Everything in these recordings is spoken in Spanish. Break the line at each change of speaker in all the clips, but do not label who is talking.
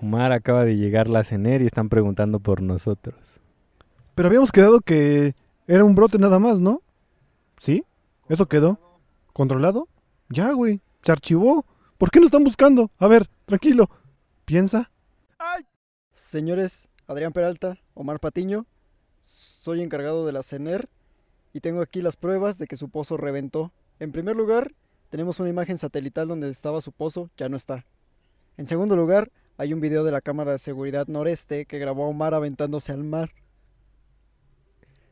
Omar acaba de llegar la CENER y están preguntando por nosotros.
Pero habíamos quedado que era un brote nada más, ¿no? ¿Sí? ¿Eso quedó? ¿Controlado? Ya, güey. Se archivó. ¿Por qué nos están buscando? A ver, tranquilo. Piensa.
Señores, Adrián Peralta, Omar Patiño, soy encargado de la CENER y tengo aquí las pruebas de que su pozo reventó. En primer lugar, tenemos una imagen satelital donde estaba su pozo, ya no está. En segundo lugar, hay un video de la cámara de seguridad noreste que grabó a Omar aventándose al mar.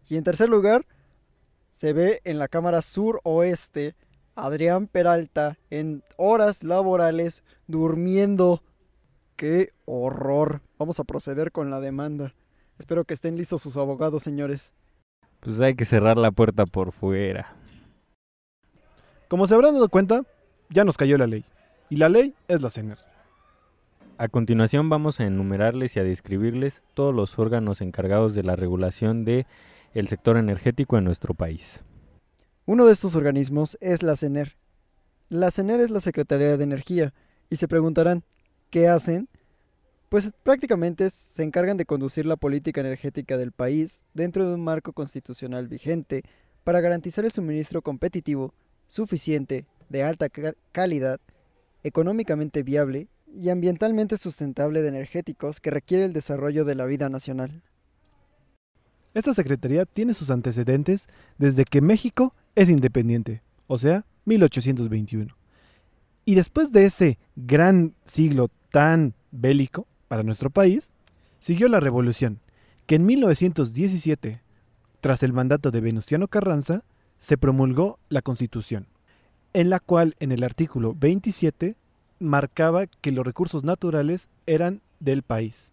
Y en tercer lugar, se ve en la cámara sur-oeste Adrián Peralta en horas laborales durmiendo. ¡Qué horror! Vamos a proceder con la demanda. Espero que estén listos sus abogados, señores.
Pues hay que cerrar la puerta por fuera.
Como se habrán dado cuenta, ya nos cayó la ley. Y la ley es la CENER.
A continuación vamos a enumerarles y a describirles todos los órganos encargados de la regulación de el sector energético en nuestro país.
Uno de estos organismos es la CENER. La CENER es la Secretaría de Energía y se preguntarán, ¿qué hacen? Pues prácticamente se encargan de conducir la política energética del país dentro de un marco constitucional vigente para garantizar el suministro competitivo, suficiente, de alta calidad, económicamente viable y ambientalmente sustentable de energéticos que requiere el desarrollo de la vida nacional.
Esta secretaría tiene sus antecedentes desde que México es independiente, o sea, 1821. Y después de ese gran siglo tan bélico para nuestro país, siguió la revolución, que en 1917, tras el mandato de Venustiano Carranza, se promulgó la Constitución, en la cual en el artículo 27 marcaba que los recursos naturales eran del país.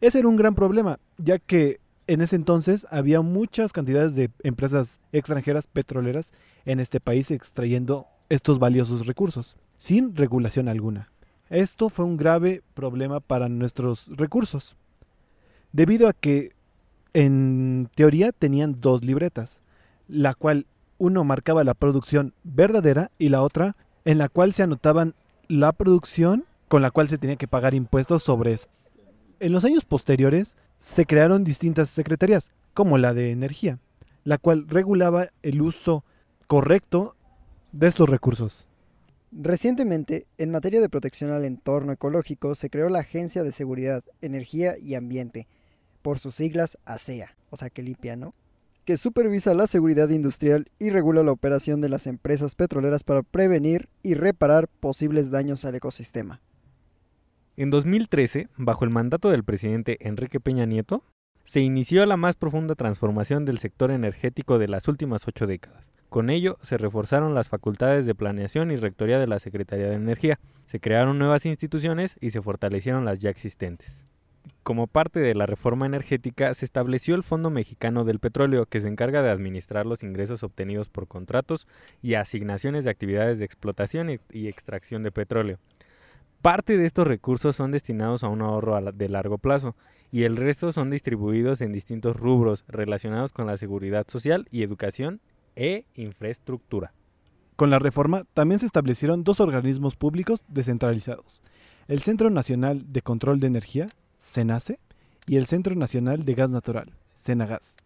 Ese era un gran problema, ya que en ese entonces había muchas cantidades de empresas extranjeras petroleras en este país extrayendo estos valiosos recursos, sin regulación alguna. Esto fue un grave problema para nuestros recursos, debido a que en teoría tenían dos libretas, la cual uno marcaba la producción verdadera y la otra en la cual se anotaban la producción con la cual se tenía que pagar impuestos sobre eso. En los años posteriores se crearon distintas secretarías, como la de energía, la cual regulaba el uso correcto de estos recursos.
Recientemente, en materia de protección al entorno ecológico, se creó la Agencia de Seguridad, Energía y Ambiente, por sus siglas ASEA, o sea que limpia, ¿no? Que supervisa la seguridad industrial y regula la operación de las empresas petroleras para prevenir y reparar posibles daños al ecosistema.
En 2013, bajo el mandato del presidente Enrique Peña Nieto, se inició la más profunda transformación del sector energético de las últimas ocho décadas. Con ello, se reforzaron las facultades de planeación y rectoría de la Secretaría de Energía, se crearon nuevas instituciones y se fortalecieron las ya existentes. Como parte de la reforma energética, se estableció el Fondo Mexicano del Petróleo, que se encarga de administrar los ingresos obtenidos por contratos y asignaciones de actividades de explotación y extracción de petróleo. Parte de estos recursos son destinados a un ahorro de largo plazo y el resto son distribuidos en distintos rubros relacionados con la seguridad social y educación e infraestructura.
Con la reforma también se establecieron dos organismos públicos descentralizados, el Centro Nacional de Control de Energía, CENACE, y el Centro Nacional de Gas Natural, CENAGAS.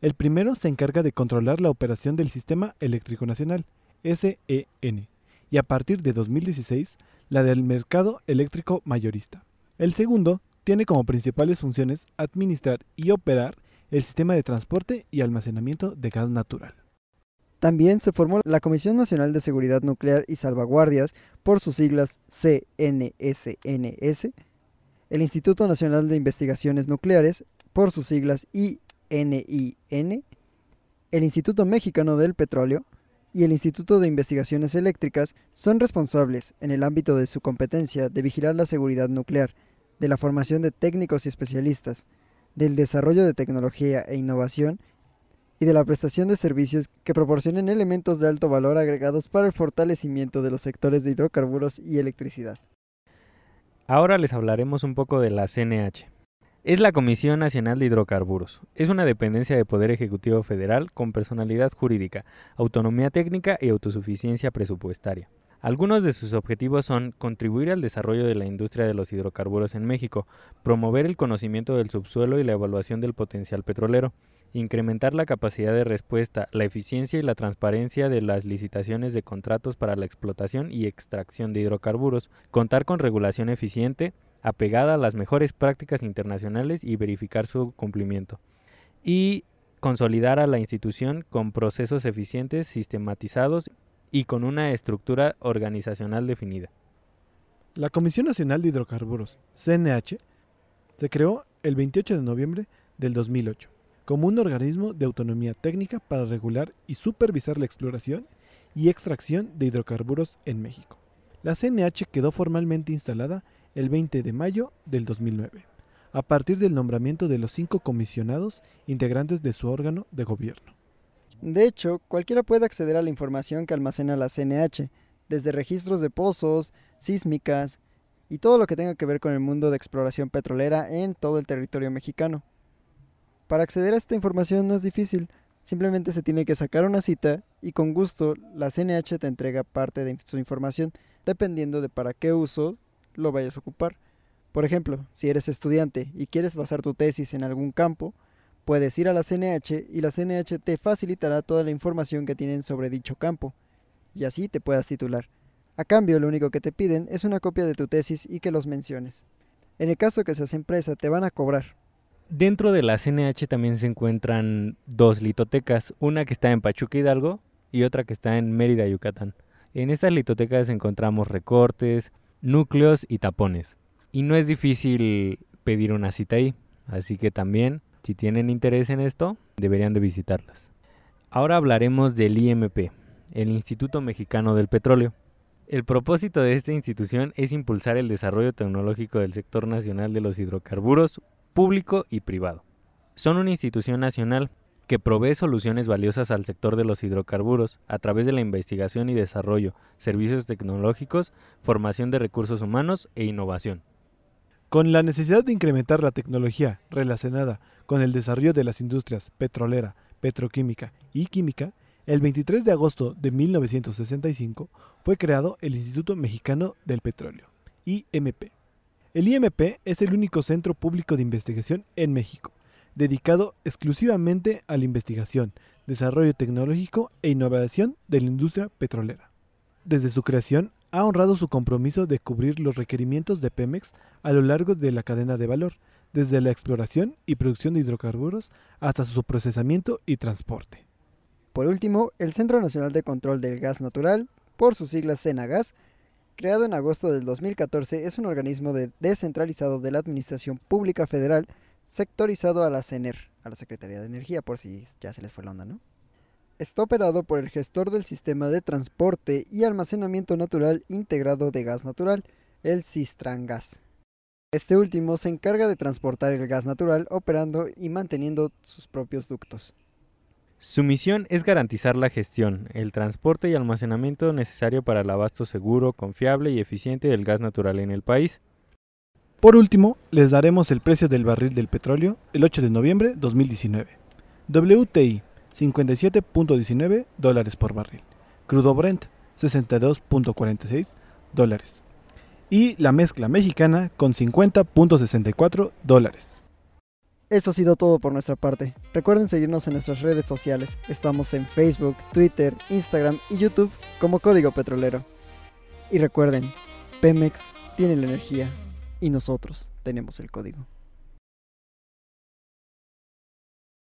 El primero se encarga de controlar la operación del Sistema Eléctrico Nacional, SEN, y a partir de 2016 la del mercado eléctrico mayorista. El segundo tiene como principales funciones administrar y operar el sistema de transporte y almacenamiento de gas natural.
También se formó la Comisión Nacional de Seguridad Nuclear y Salvaguardias, por sus siglas CNSNS, el Instituto Nacional de Investigaciones Nucleares, por sus siglas ININ, el Instituto Mexicano del Petróleo, y el Instituto de Investigaciones Eléctricas son responsables, en el ámbito de su competencia, de vigilar la seguridad nuclear, de la formación de técnicos y especialistas, del desarrollo de tecnología e innovación y de la prestación de servicios que proporcionen elementos de alto valor agregados para el fortalecimiento de los sectores de hidrocarburos y electricidad.
Ahora les hablaremos un poco de la CNH. Es la Comisión Nacional de Hidrocarburos. Es una dependencia de Poder Ejecutivo Federal con personalidad jurídica, autonomía técnica y autosuficiencia presupuestaria. Algunos de sus objetivos son contribuir al desarrollo de la industria de los hidrocarburos en México, promover el conocimiento del subsuelo y la evaluación del potencial petrolero, incrementar la capacidad de respuesta, la eficiencia y la transparencia de las licitaciones de contratos para la explotación y extracción de hidrocarburos, contar con regulación eficiente, apegada a las mejores prácticas internacionales y verificar su cumplimiento. Y consolidar a la institución con procesos eficientes, sistematizados y con una estructura organizacional definida.
La Comisión Nacional de Hidrocarburos, CNH, se creó el 28 de noviembre del 2008 como un organismo de autonomía técnica para regular y supervisar la exploración y extracción de hidrocarburos en México. La CNH quedó formalmente instalada el 20 de mayo del 2009, a partir del nombramiento de los cinco comisionados integrantes de su órgano de gobierno.
De hecho, cualquiera puede acceder a la información que almacena la CNH, desde registros de pozos, sísmicas y todo lo que tenga que ver con el mundo de exploración petrolera en todo el territorio mexicano. Para acceder a esta información no es difícil, simplemente se tiene que sacar una cita y con gusto la CNH te entrega parte de su información dependiendo de para qué uso lo vayas a ocupar. Por ejemplo, si eres estudiante y quieres basar tu tesis en algún campo, puedes ir a la CNH y la CNH te facilitará toda la información que tienen sobre dicho campo, y así te puedas titular. A cambio, lo único que te piden es una copia de tu tesis y que los menciones. En el caso que seas empresa, te van a cobrar,
Dentro de la CNH también se encuentran dos litotecas, una que está en Pachuca Hidalgo y otra que está en Mérida, Yucatán. En estas litotecas encontramos recortes, núcleos y tapones. Y no es difícil pedir una cita ahí, así que también, si tienen interés en esto, deberían de visitarlas. Ahora hablaremos del IMP, el Instituto Mexicano del Petróleo. El propósito de esta institución es impulsar el desarrollo tecnológico del sector nacional de los hidrocarburos público y privado. Son una institución nacional que provee soluciones valiosas al sector de los hidrocarburos a través de la investigación y desarrollo, servicios tecnológicos, formación de recursos humanos e innovación.
Con la necesidad de incrementar la tecnología relacionada con el desarrollo de las industrias petrolera, petroquímica y química, el 23 de agosto de 1965 fue creado el Instituto Mexicano del Petróleo, IMP, el IMP es el único centro público de investigación en México, dedicado exclusivamente a la investigación, desarrollo tecnológico e innovación de la industria petrolera. Desde su creación, ha honrado su compromiso de cubrir los requerimientos de Pemex a lo largo de la cadena de valor, desde la exploración y producción de hidrocarburos hasta su procesamiento y transporte.
Por último, el Centro Nacional de Control del Gas Natural, por sus siglas CENAGAS, creado en agosto del 2014, es un organismo descentralizado de la Administración Pública Federal, sectorizado a la CENER, a la Secretaría de Energía, por si ya se les fue la onda, ¿no? Está operado por el gestor del sistema de transporte y almacenamiento natural integrado de gas natural, el Cistrangas. Este último se encarga de transportar el gas natural operando y manteniendo sus propios ductos.
Su misión es garantizar la gestión, el transporte y almacenamiento necesario para el abasto seguro, confiable y eficiente del gas natural en el país.
Por último, les daremos el precio del barril del petróleo el 8 de noviembre 2019. WTI 57.19 dólares por barril. Crudo Brent 62.46 dólares. Y la mezcla mexicana con 50.64 dólares.
Eso ha sido todo por nuestra parte. Recuerden seguirnos en nuestras redes sociales. Estamos en Facebook, Twitter, Instagram y YouTube como Código Petrolero. Y recuerden, Pemex tiene la energía y nosotros tenemos el código.